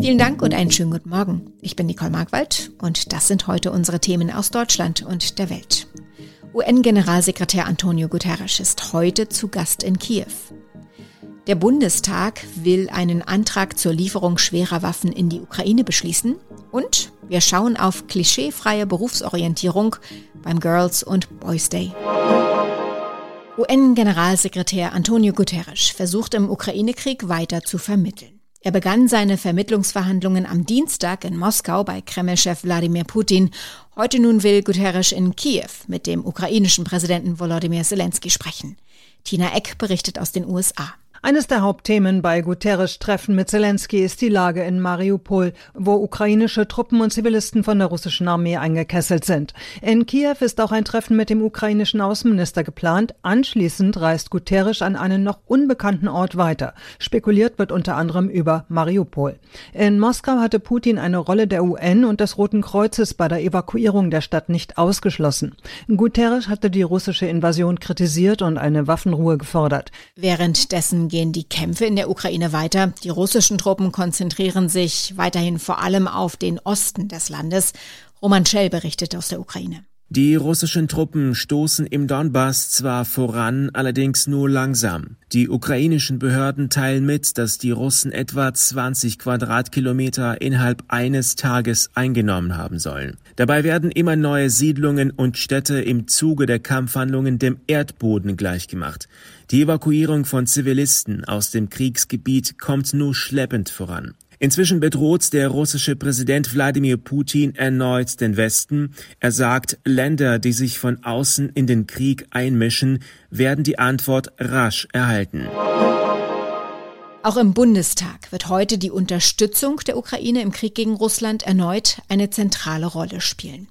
Vielen Dank und einen schönen guten Morgen. Ich bin Nicole Markwald und das sind heute unsere Themen aus Deutschland und der Welt. UN-Generalsekretär Antonio Guterres ist heute zu Gast in Kiew. Der Bundestag will einen Antrag zur Lieferung schwerer Waffen in die Ukraine beschließen und wir schauen auf klischeefreie Berufsorientierung beim Girls und Boys Day. UN-Generalsekretär Antonio Guterres versucht im Ukraine-Krieg weiter zu vermitteln. Er begann seine Vermittlungsverhandlungen am Dienstag in Moskau bei Kreml-Chef Wladimir Putin. Heute nun will Guterres in Kiew mit dem ukrainischen Präsidenten Volodymyr Zelensky sprechen. Tina Eck berichtet aus den USA. Eines der Hauptthemen bei Guterres-Treffen mit Zelensky ist die Lage in Mariupol, wo ukrainische Truppen und Zivilisten von der russischen Armee eingekesselt sind. In Kiew ist auch ein Treffen mit dem ukrainischen Außenminister geplant. Anschließend reist Guterres an einen noch unbekannten Ort weiter. Spekuliert wird unter anderem über Mariupol. In Moskau hatte Putin eine Rolle der UN und des Roten Kreuzes bei der Evakuierung der Stadt nicht ausgeschlossen. Guterres hatte die russische Invasion kritisiert und eine Waffenruhe gefordert. Währenddessen gehen die Kämpfe in der Ukraine weiter. Die russischen Truppen konzentrieren sich weiterhin vor allem auf den Osten des Landes. Roman Schell berichtet aus der Ukraine. Die russischen Truppen stoßen im Donbass zwar voran, allerdings nur langsam. Die ukrainischen Behörden teilen mit, dass die Russen etwa 20 Quadratkilometer innerhalb eines Tages eingenommen haben sollen. Dabei werden immer neue Siedlungen und Städte im Zuge der Kampfhandlungen dem Erdboden gleichgemacht. Die Evakuierung von Zivilisten aus dem Kriegsgebiet kommt nur schleppend voran. Inzwischen bedroht der russische Präsident Wladimir Putin erneut den Westen. Er sagt, Länder, die sich von außen in den Krieg einmischen, werden die Antwort rasch erhalten. Auch im Bundestag wird heute die Unterstützung der Ukraine im Krieg gegen Russland erneut eine zentrale Rolle spielen.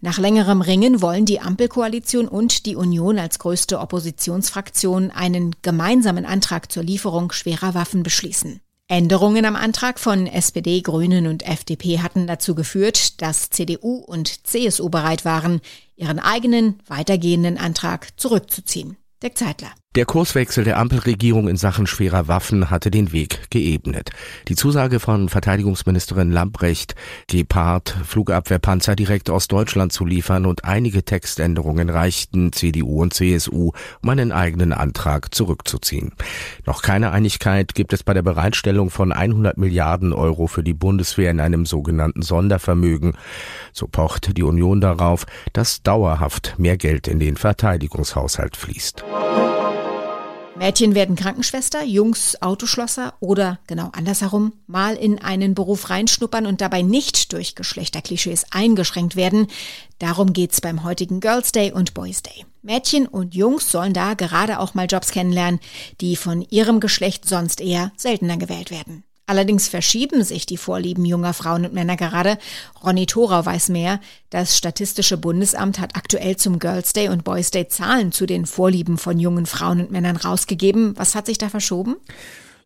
Nach längerem Ringen wollen die Ampelkoalition und die Union als größte Oppositionsfraktion einen gemeinsamen Antrag zur Lieferung schwerer Waffen beschließen. Änderungen am Antrag von SPD, Grünen und FDP hatten dazu geführt, dass CDU und CSU bereit waren, ihren eigenen weitergehenden Antrag zurückzuziehen. Dirk Zeitler. Der Kurswechsel der Ampelregierung in Sachen schwerer Waffen hatte den Weg geebnet. Die Zusage von Verteidigungsministerin Lambrecht, Gepard Flugabwehrpanzer direkt aus Deutschland zu liefern und einige Textänderungen reichten CDU und CSU, um einen eigenen Antrag zurückzuziehen. Noch keine Einigkeit gibt es bei der Bereitstellung von 100 Milliarden Euro für die Bundeswehr in einem sogenannten Sondervermögen. So pocht die Union darauf, dass dauerhaft mehr Geld in den Verteidigungshaushalt fließt. Mädchen werden Krankenschwester, Jungs Autoschlosser oder genau andersherum mal in einen Beruf reinschnuppern und dabei nicht durch Geschlechterklischees eingeschränkt werden. Darum geht's beim heutigen Girls Day und Boys Day. Mädchen und Jungs sollen da gerade auch mal Jobs kennenlernen, die von ihrem Geschlecht sonst eher seltener gewählt werden. Allerdings verschieben sich die Vorlieben junger Frauen und Männer gerade. Ronny Thorau weiß mehr. Das Statistische Bundesamt hat aktuell zum Girls Day und Boys Day Zahlen zu den Vorlieben von jungen Frauen und Männern rausgegeben. Was hat sich da verschoben?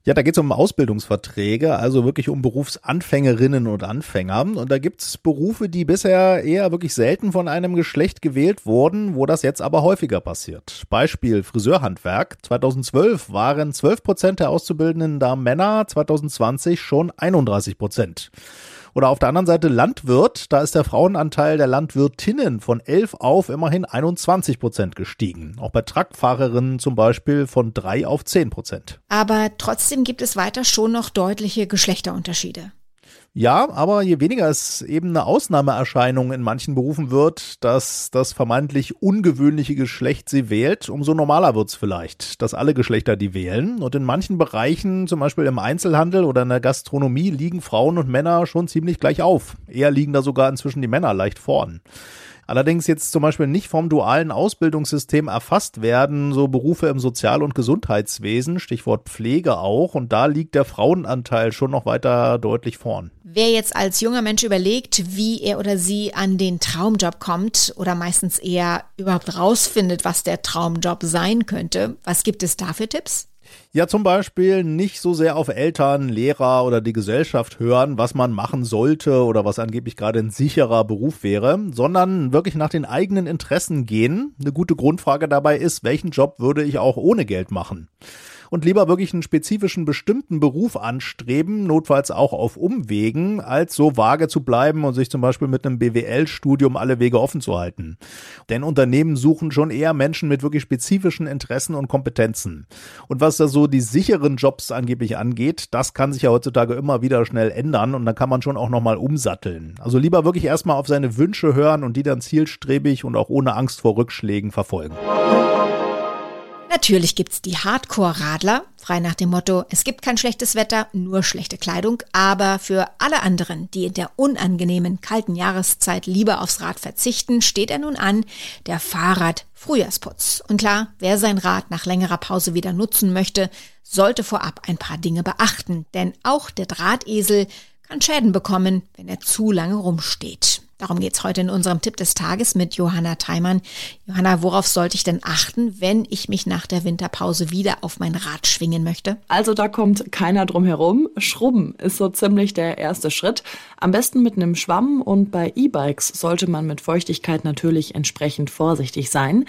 Ja, da geht es um Ausbildungsverträge, also wirklich um Berufsanfängerinnen und Anfänger. Und da gibt's Berufe, die bisher eher wirklich selten von einem Geschlecht gewählt wurden, wo das jetzt aber häufiger passiert. Beispiel Friseurhandwerk. 2012 waren 12 Prozent der Auszubildenden da Männer, 2020 schon 31 Prozent. Oder auf der anderen Seite Landwirt, da ist der Frauenanteil der Landwirtinnen von 11 auf immerhin 21 Prozent gestiegen. Auch bei Truckfahrerinnen zum Beispiel von 3 auf 10 Prozent. Aber trotzdem gibt es weiter schon noch deutliche Geschlechterunterschiede. Ja, aber je weniger es eben eine Ausnahmeerscheinung in manchen Berufen wird, dass das vermeintlich ungewöhnliche Geschlecht sie wählt, umso normaler wird's vielleicht, dass alle Geschlechter die wählen. Und in manchen Bereichen, zum Beispiel im Einzelhandel oder in der Gastronomie, liegen Frauen und Männer schon ziemlich gleich auf. Eher liegen da sogar inzwischen die Männer leicht vorn. Allerdings jetzt zum Beispiel nicht vom dualen Ausbildungssystem erfasst werden, so Berufe im Sozial- und Gesundheitswesen, Stichwort Pflege auch, und da liegt der Frauenanteil schon noch weiter deutlich vorn. Wer jetzt als junger Mensch überlegt, wie er oder sie an den Traumjob kommt oder meistens eher überhaupt rausfindet, was der Traumjob sein könnte, was gibt es da für Tipps? Ja, zum Beispiel nicht so sehr auf Eltern, Lehrer oder die Gesellschaft hören, was man machen sollte oder was angeblich gerade ein sicherer Beruf wäre, sondern wirklich nach den eigenen Interessen gehen. Eine gute Grundfrage dabei ist, welchen Job würde ich auch ohne Geld machen? Und lieber wirklich einen spezifischen bestimmten Beruf anstreben, notfalls auch auf Umwegen, als so vage zu bleiben und sich zum Beispiel mit einem BWL-Studium alle Wege offen zu halten. Denn Unternehmen suchen schon eher Menschen mit wirklich spezifischen Interessen und Kompetenzen. Und was da so die sicheren Jobs angeblich angeht, das kann sich ja heutzutage immer wieder schnell ändern und dann kann man schon auch nochmal umsatteln. Also lieber wirklich erstmal auf seine Wünsche hören und die dann zielstrebig und auch ohne Angst vor Rückschlägen verfolgen. Natürlich gibt's die Hardcore-Radler, frei nach dem Motto, es gibt kein schlechtes Wetter, nur schlechte Kleidung, aber für alle anderen, die in der unangenehmen kalten Jahreszeit lieber aufs Rad verzichten, steht er nun an, der Fahrrad-Frühjahrsputz. Und klar, wer sein Rad nach längerer Pause wieder nutzen möchte, sollte vorab ein paar Dinge beachten, denn auch der Drahtesel kann Schäden bekommen, wenn er zu lange rumsteht. Darum geht's heute in unserem Tipp des Tages mit Johanna Theimann. Johanna, worauf sollte ich denn achten, wenn ich mich nach der Winterpause wieder auf mein Rad schwingen möchte? Also da kommt keiner drum herum. Schrubben ist so ziemlich der erste Schritt. Am besten mit einem Schwamm und bei E-Bikes sollte man mit Feuchtigkeit natürlich entsprechend vorsichtig sein.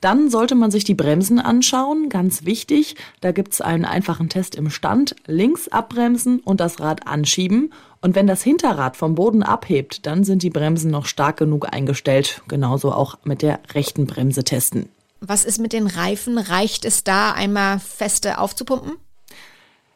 Dann sollte man sich die Bremsen anschauen, ganz wichtig. Da gibt's einen einfachen Test im Stand. Links abbremsen und das Rad anschieben. Und wenn das Hinterrad vom Boden abhebt, dann sind die Bremsen noch stark genug eingestellt. Genauso auch mit der rechten Bremse testen. Was ist mit den Reifen? Reicht es da einmal feste aufzupumpen?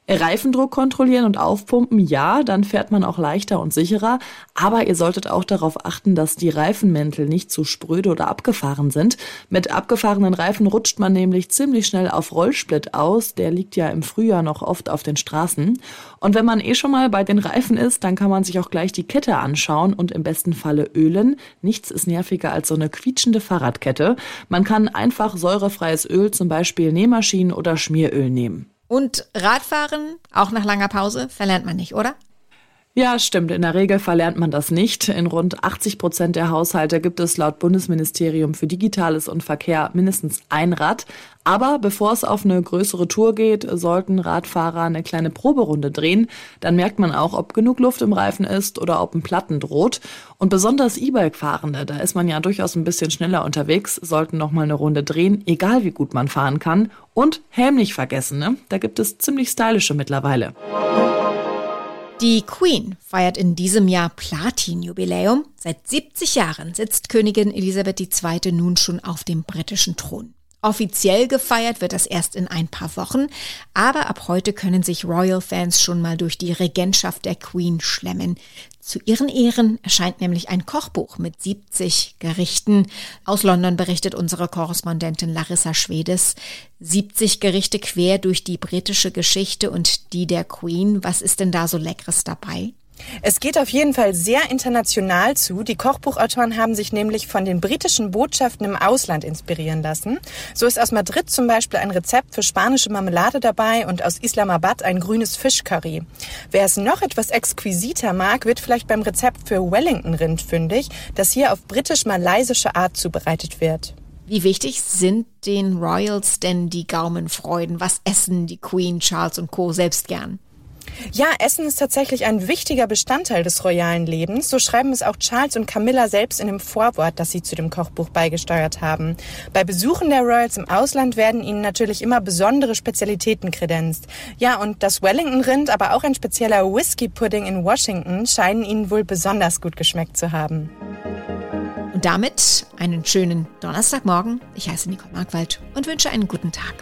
Reifendruck kontrollieren und aufpumpen, ja, dann fährt man auch leichter und sicherer. Aber ihr solltet auch darauf achten, dass die Reifenmäntel nicht zu spröde oder abgefahren sind. Mit abgefahrenen Reifen rutscht man nämlich ziemlich schnell auf Rollsplit aus. Der liegt ja im Frühjahr noch oft auf den Straßen. Und wenn man eh schon mal bei den Reifen ist, dann kann man sich auch gleich die Kette anschauen und im besten Falle ölen. Nichts ist nerviger als so eine quietschende Fahrradkette. Man kann einfach säurefreies Öl, zum Beispiel Nähmaschinen oder Schmieröl nehmen. Und Radfahren, auch nach langer Pause, verlernt man nicht, oder? Ja, stimmt. In der Regel verlernt man das nicht. In rund 80 Prozent der Haushalte gibt es laut Bundesministerium für Digitales und Verkehr mindestens ein Rad. Aber bevor es auf eine größere Tour geht, sollten Radfahrer eine kleine Proberunde drehen. Dann merkt man auch, ob genug Luft im Reifen ist oder ob ein Platten droht. Und besonders E-Bike-Fahrende, da ist man ja durchaus ein bisschen schneller unterwegs, sollten noch mal eine Runde drehen, egal wie gut man fahren kann. Und Helm nicht vergessen, ne? Da gibt es ziemlich stylische mittlerweile. Die Queen feiert in diesem Jahr Platin-Jubiläum. Seit 70 Jahren sitzt Königin Elisabeth II. nun schon auf dem britischen Thron. Offiziell gefeiert wird das erst in ein paar Wochen, aber ab heute können sich Royal-Fans schon mal durch die Regentschaft der Queen schlemmen. Zu ihren Ehren erscheint nämlich ein Kochbuch mit 70 Gerichten. Aus London berichtet unsere Korrespondentin Larissa Schwedes. 70 Gerichte quer durch die britische Geschichte und die der Queen. Was ist denn da so Leckeres dabei? Es geht auf jeden Fall sehr international zu. Die Kochbuchautoren haben sich nämlich von den britischen Botschaften im Ausland inspirieren lassen. So ist aus Madrid zum Beispiel ein Rezept für spanische Marmelade dabei und aus Islamabad ein grünes Fischcurry. Wer es noch etwas exquisiter mag, wird vielleicht beim Rezept für Wellington-Rind fündig, das hier auf britisch-malaysische Art zubereitet wird. Wie wichtig sind den Royals denn die Gaumenfreuden? Was essen die Queen, Charles und Co. selbst gern? Ja, Essen ist tatsächlich ein wichtiger Bestandteil des royalen Lebens. So schreiben es auch Charles und Camilla selbst in dem Vorwort, das sie zu dem Kochbuch beigesteuert haben. Bei Besuchen der Royals im Ausland werden ihnen natürlich immer besondere Spezialitäten kredenzt. Ja, und das Wellington-Rind, aber auch ein spezieller Whisky-Pudding in Washington scheinen ihnen wohl besonders gut geschmeckt zu haben. Und damit einen schönen Donnerstagmorgen. Ich heiße Nicole Markwald und wünsche einen guten Tag.